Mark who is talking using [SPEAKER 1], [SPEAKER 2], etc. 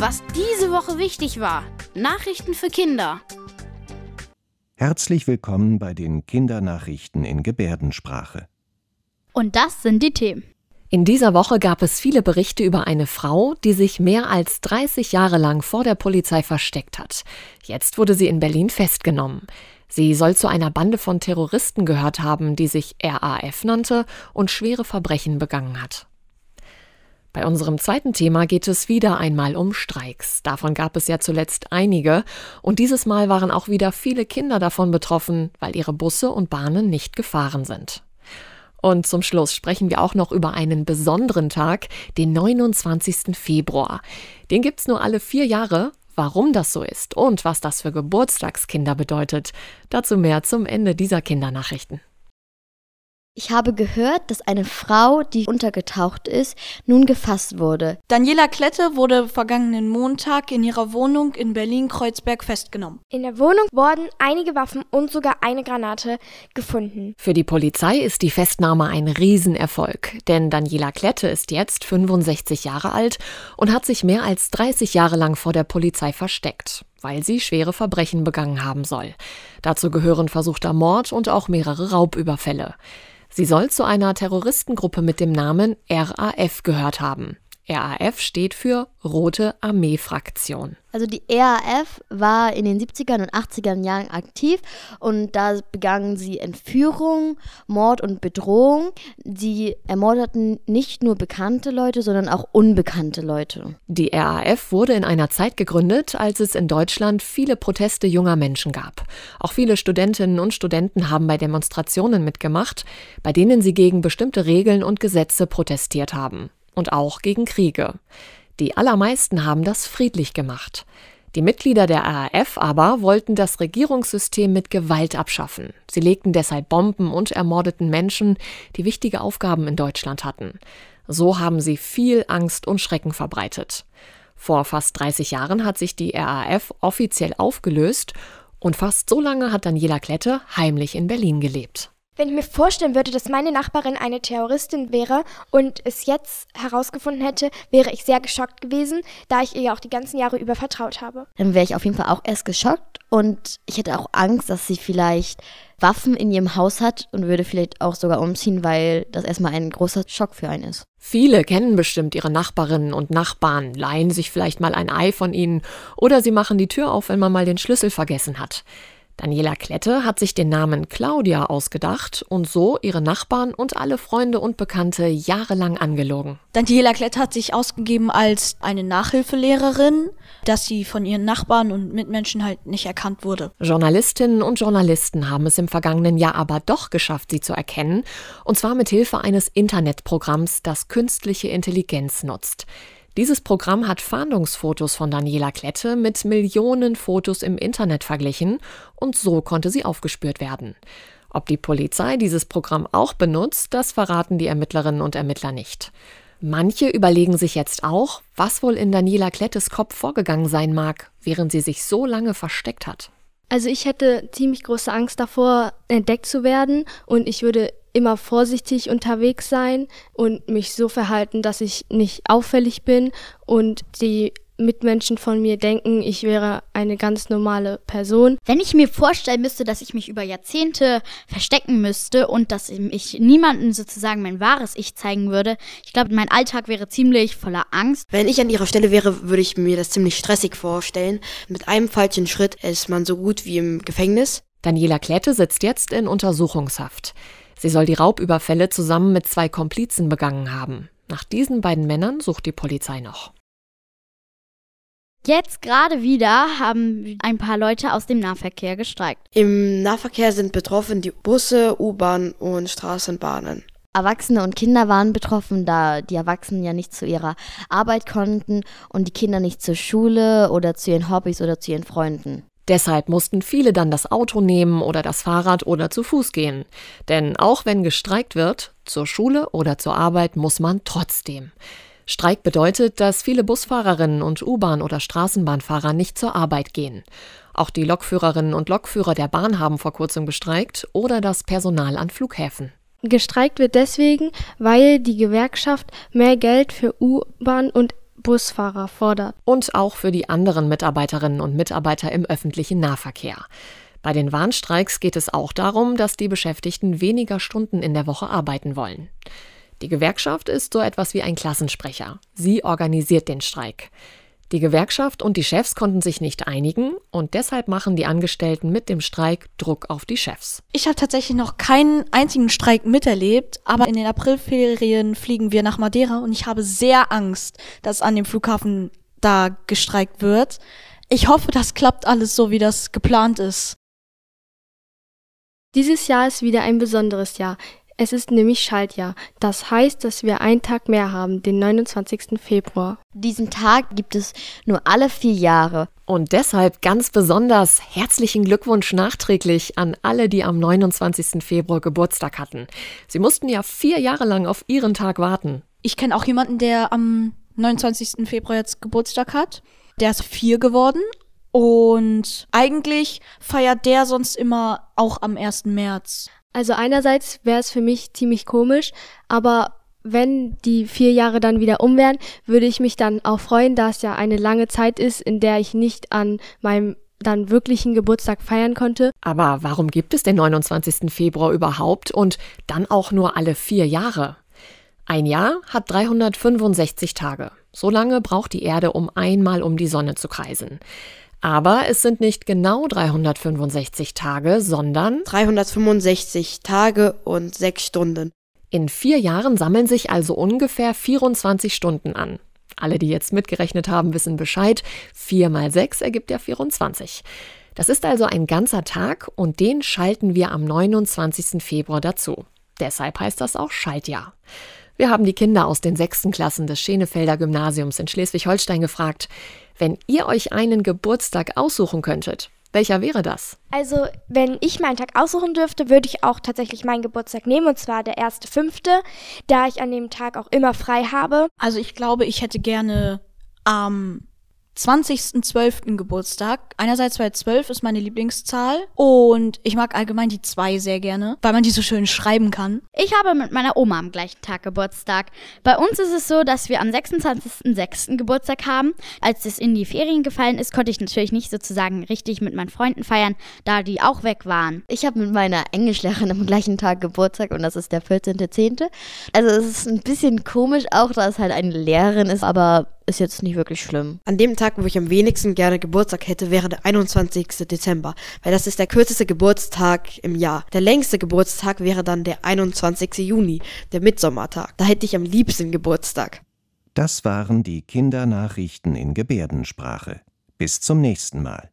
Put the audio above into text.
[SPEAKER 1] Was diese Woche wichtig war. Nachrichten für Kinder.
[SPEAKER 2] Herzlich willkommen bei den Kindernachrichten in Gebärdensprache.
[SPEAKER 3] Und das sind die Themen.
[SPEAKER 4] In dieser Woche gab es viele Berichte über eine Frau, die sich mehr als 30 Jahre lang vor der Polizei versteckt hat. Jetzt wurde sie in Berlin festgenommen. Sie soll zu einer Bande von Terroristen gehört haben, die sich RAF nannte und schwere Verbrechen begangen hat. Bei unserem zweiten Thema geht es wieder einmal um Streiks. Davon gab es ja zuletzt einige und dieses Mal waren auch wieder viele Kinder davon betroffen, weil ihre Busse und Bahnen nicht gefahren sind. Und zum Schluss sprechen wir auch noch über einen besonderen Tag, den 29. Februar. Den gibt's nur alle vier Jahre. Warum das so ist und was das für Geburtstagskinder bedeutet, dazu mehr zum Ende dieser Kindernachrichten.
[SPEAKER 5] Ich habe gehört, dass eine Frau, die untergetaucht ist, nun gefasst wurde.
[SPEAKER 6] Daniela Klette wurde vergangenen Montag in ihrer Wohnung in Berlin-Kreuzberg festgenommen.
[SPEAKER 7] In der Wohnung wurden einige Waffen und sogar eine Granate gefunden.
[SPEAKER 4] Für die Polizei ist die Festnahme ein Riesenerfolg, denn Daniela Klette ist jetzt 65 Jahre alt und hat sich mehr als 30 Jahre lang vor der Polizei versteckt weil sie schwere Verbrechen begangen haben soll. Dazu gehören versuchter Mord und auch mehrere Raubüberfälle. Sie soll zu einer Terroristengruppe mit dem Namen RAF gehört haben. RAF steht für Rote Armee-Fraktion.
[SPEAKER 5] Also die RAF war in den 70er und 80er Jahren aktiv und da begangen sie Entführung, Mord und Bedrohung. Sie ermordeten nicht nur bekannte Leute, sondern auch unbekannte Leute.
[SPEAKER 4] Die RAF wurde in einer Zeit gegründet, als es in Deutschland viele Proteste junger Menschen gab. Auch viele Studentinnen und Studenten haben bei Demonstrationen mitgemacht, bei denen sie gegen bestimmte Regeln und Gesetze protestiert haben und auch gegen Kriege. Die allermeisten haben das friedlich gemacht. Die Mitglieder der RAF aber wollten das Regierungssystem mit Gewalt abschaffen. Sie legten deshalb Bomben und ermordeten Menschen, die wichtige Aufgaben in Deutschland hatten. So haben sie viel Angst und Schrecken verbreitet. Vor fast 30 Jahren hat sich die RAF offiziell aufgelöst und fast so lange hat Daniela Klette heimlich in Berlin gelebt.
[SPEAKER 7] Wenn ich mir vorstellen würde, dass meine Nachbarin eine Terroristin wäre und es jetzt herausgefunden hätte, wäre ich sehr geschockt gewesen, da ich ihr ja auch die ganzen Jahre über vertraut habe.
[SPEAKER 5] Dann wäre ich auf jeden Fall auch erst geschockt und ich hätte auch Angst, dass sie vielleicht Waffen in ihrem Haus hat und würde vielleicht auch sogar umziehen, weil das erstmal ein großer Schock für einen ist.
[SPEAKER 4] Viele kennen bestimmt ihre Nachbarinnen und Nachbarn, leihen sich vielleicht mal ein Ei von ihnen oder sie machen die Tür auf, wenn man mal den Schlüssel vergessen hat. Daniela Klette hat sich den Namen Claudia ausgedacht und so ihre Nachbarn und alle Freunde und Bekannte jahrelang angelogen.
[SPEAKER 6] Daniela Klette hat sich ausgegeben als eine Nachhilfelehrerin, dass sie von ihren Nachbarn und Mitmenschen halt nicht erkannt wurde.
[SPEAKER 4] Journalistinnen und Journalisten haben es im vergangenen Jahr aber doch geschafft, sie zu erkennen, und zwar mit Hilfe eines Internetprogramms, das künstliche Intelligenz nutzt. Dieses Programm hat Fahndungsfotos von Daniela Klette mit Millionen Fotos im Internet verglichen und so konnte sie aufgespürt werden. Ob die Polizei dieses Programm auch benutzt, das verraten die Ermittlerinnen und Ermittler nicht. Manche überlegen sich jetzt auch, was wohl in Daniela Klettes Kopf vorgegangen sein mag, während sie sich so lange versteckt hat.
[SPEAKER 7] Also ich hätte ziemlich große Angst davor, entdeckt zu werden und ich würde immer vorsichtig unterwegs sein und mich so verhalten, dass ich nicht auffällig bin und die Mitmenschen von mir denken, ich wäre eine ganz normale Person.
[SPEAKER 3] Wenn ich mir vorstellen müsste, dass ich mich über Jahrzehnte verstecken müsste und dass ich niemandem sozusagen mein wahres Ich zeigen würde, ich glaube, mein Alltag wäre ziemlich voller Angst.
[SPEAKER 8] Wenn ich an ihrer Stelle wäre, würde ich mir das ziemlich stressig vorstellen. Mit einem falschen Schritt ist man so gut wie im Gefängnis.
[SPEAKER 4] Daniela Klette sitzt jetzt in Untersuchungshaft. Sie soll die Raubüberfälle zusammen mit zwei Komplizen begangen haben. Nach diesen beiden Männern sucht die Polizei noch.
[SPEAKER 3] Jetzt gerade wieder haben ein paar Leute aus dem Nahverkehr gestreikt.
[SPEAKER 8] Im Nahverkehr sind betroffen die Busse, U-Bahn und Straßenbahnen.
[SPEAKER 5] Erwachsene und Kinder waren betroffen, da die Erwachsenen ja nicht zu ihrer Arbeit konnten und die Kinder nicht zur Schule oder zu ihren Hobbys oder zu ihren Freunden.
[SPEAKER 4] Deshalb mussten viele dann das Auto nehmen oder das Fahrrad oder zu Fuß gehen. Denn auch wenn gestreikt wird, zur Schule oder zur Arbeit muss man trotzdem. Streik bedeutet, dass viele Busfahrerinnen und U-Bahn- oder Straßenbahnfahrer nicht zur Arbeit gehen. Auch die Lokführerinnen und Lokführer der Bahn haben vor kurzem gestreikt oder das Personal an Flughäfen.
[SPEAKER 7] Gestreikt wird deswegen, weil die Gewerkschaft mehr Geld für U-Bahn und Busfahrer fordert.
[SPEAKER 4] Und auch für die anderen Mitarbeiterinnen und Mitarbeiter im öffentlichen Nahverkehr. Bei den Warnstreiks geht es auch darum, dass die Beschäftigten weniger Stunden in der Woche arbeiten wollen. Die Gewerkschaft ist so etwas wie ein Klassensprecher. Sie organisiert den Streik. Die Gewerkschaft und die Chefs konnten sich nicht einigen und deshalb machen die Angestellten mit dem Streik Druck auf die Chefs.
[SPEAKER 6] Ich habe tatsächlich noch keinen einzigen Streik miterlebt, aber in den Aprilferien fliegen wir nach Madeira und ich habe sehr Angst, dass an dem Flughafen da gestreikt wird. Ich hoffe, das klappt alles so, wie das geplant ist.
[SPEAKER 7] Dieses Jahr ist wieder ein besonderes Jahr. Es ist nämlich Schaltjahr. Das heißt, dass wir einen Tag mehr haben, den 29. Februar.
[SPEAKER 5] Diesen Tag gibt es nur alle vier Jahre.
[SPEAKER 4] Und deshalb ganz besonders herzlichen Glückwunsch nachträglich an alle, die am 29. Februar Geburtstag hatten. Sie mussten ja vier Jahre lang auf ihren Tag warten.
[SPEAKER 6] Ich kenne auch jemanden, der am 29. Februar jetzt Geburtstag hat. Der ist vier geworden und eigentlich feiert der sonst immer auch am 1. März.
[SPEAKER 7] Also einerseits wäre es für mich ziemlich komisch, aber wenn die vier Jahre dann wieder um wären, würde ich mich dann auch freuen, da es ja eine lange Zeit ist, in der ich nicht an meinem dann wirklichen Geburtstag feiern konnte.
[SPEAKER 4] Aber warum gibt es den 29. Februar überhaupt und dann auch nur alle vier Jahre? Ein Jahr hat 365 Tage. So lange braucht die Erde, um einmal um die Sonne zu kreisen. Aber es sind nicht genau 365 Tage, sondern
[SPEAKER 8] 365 Tage und 6 Stunden.
[SPEAKER 4] In vier Jahren sammeln sich also ungefähr 24 Stunden an. Alle, die jetzt mitgerechnet haben, wissen Bescheid. 4 mal 6 ergibt ja 24. Das ist also ein ganzer Tag und den schalten wir am 29. Februar dazu. Deshalb heißt das auch Schaltjahr. Wir haben die Kinder aus den sechsten Klassen des Schenefelder Gymnasiums in Schleswig-Holstein gefragt, wenn ihr euch einen Geburtstag aussuchen könntet, welcher wäre das?
[SPEAKER 9] Also, wenn ich meinen Tag aussuchen dürfte, würde ich auch tatsächlich meinen Geburtstag nehmen, und zwar der erste fünfte, da ich an dem Tag auch immer frei habe.
[SPEAKER 6] Also ich glaube, ich hätte gerne am 20.12. Geburtstag. Einerseits, weil 12 ist meine Lieblingszahl und ich mag allgemein die 2 sehr gerne, weil man die so schön schreiben kann.
[SPEAKER 3] Ich habe mit meiner Oma am gleichen Tag Geburtstag. Bei uns ist es so, dass wir am 26.06. Geburtstag haben. Als es in die Ferien gefallen ist, konnte ich natürlich nicht sozusagen richtig mit meinen Freunden feiern, da die auch weg waren.
[SPEAKER 5] Ich habe mit meiner Englischlehrerin am gleichen Tag Geburtstag und das ist der 14.10. Also es ist ein bisschen komisch auch, da es halt eine Lehrerin ist, aber ist jetzt nicht wirklich schlimm.
[SPEAKER 8] An dem Tag, wo ich am wenigsten gerne Geburtstag hätte, wäre der 21. Dezember, weil das ist der kürzeste Geburtstag im Jahr. Der längste Geburtstag wäre dann der 21. Juni, der Mitsommertag. Da hätte ich am liebsten Geburtstag.
[SPEAKER 2] Das waren die Kindernachrichten in Gebärdensprache. Bis zum nächsten Mal.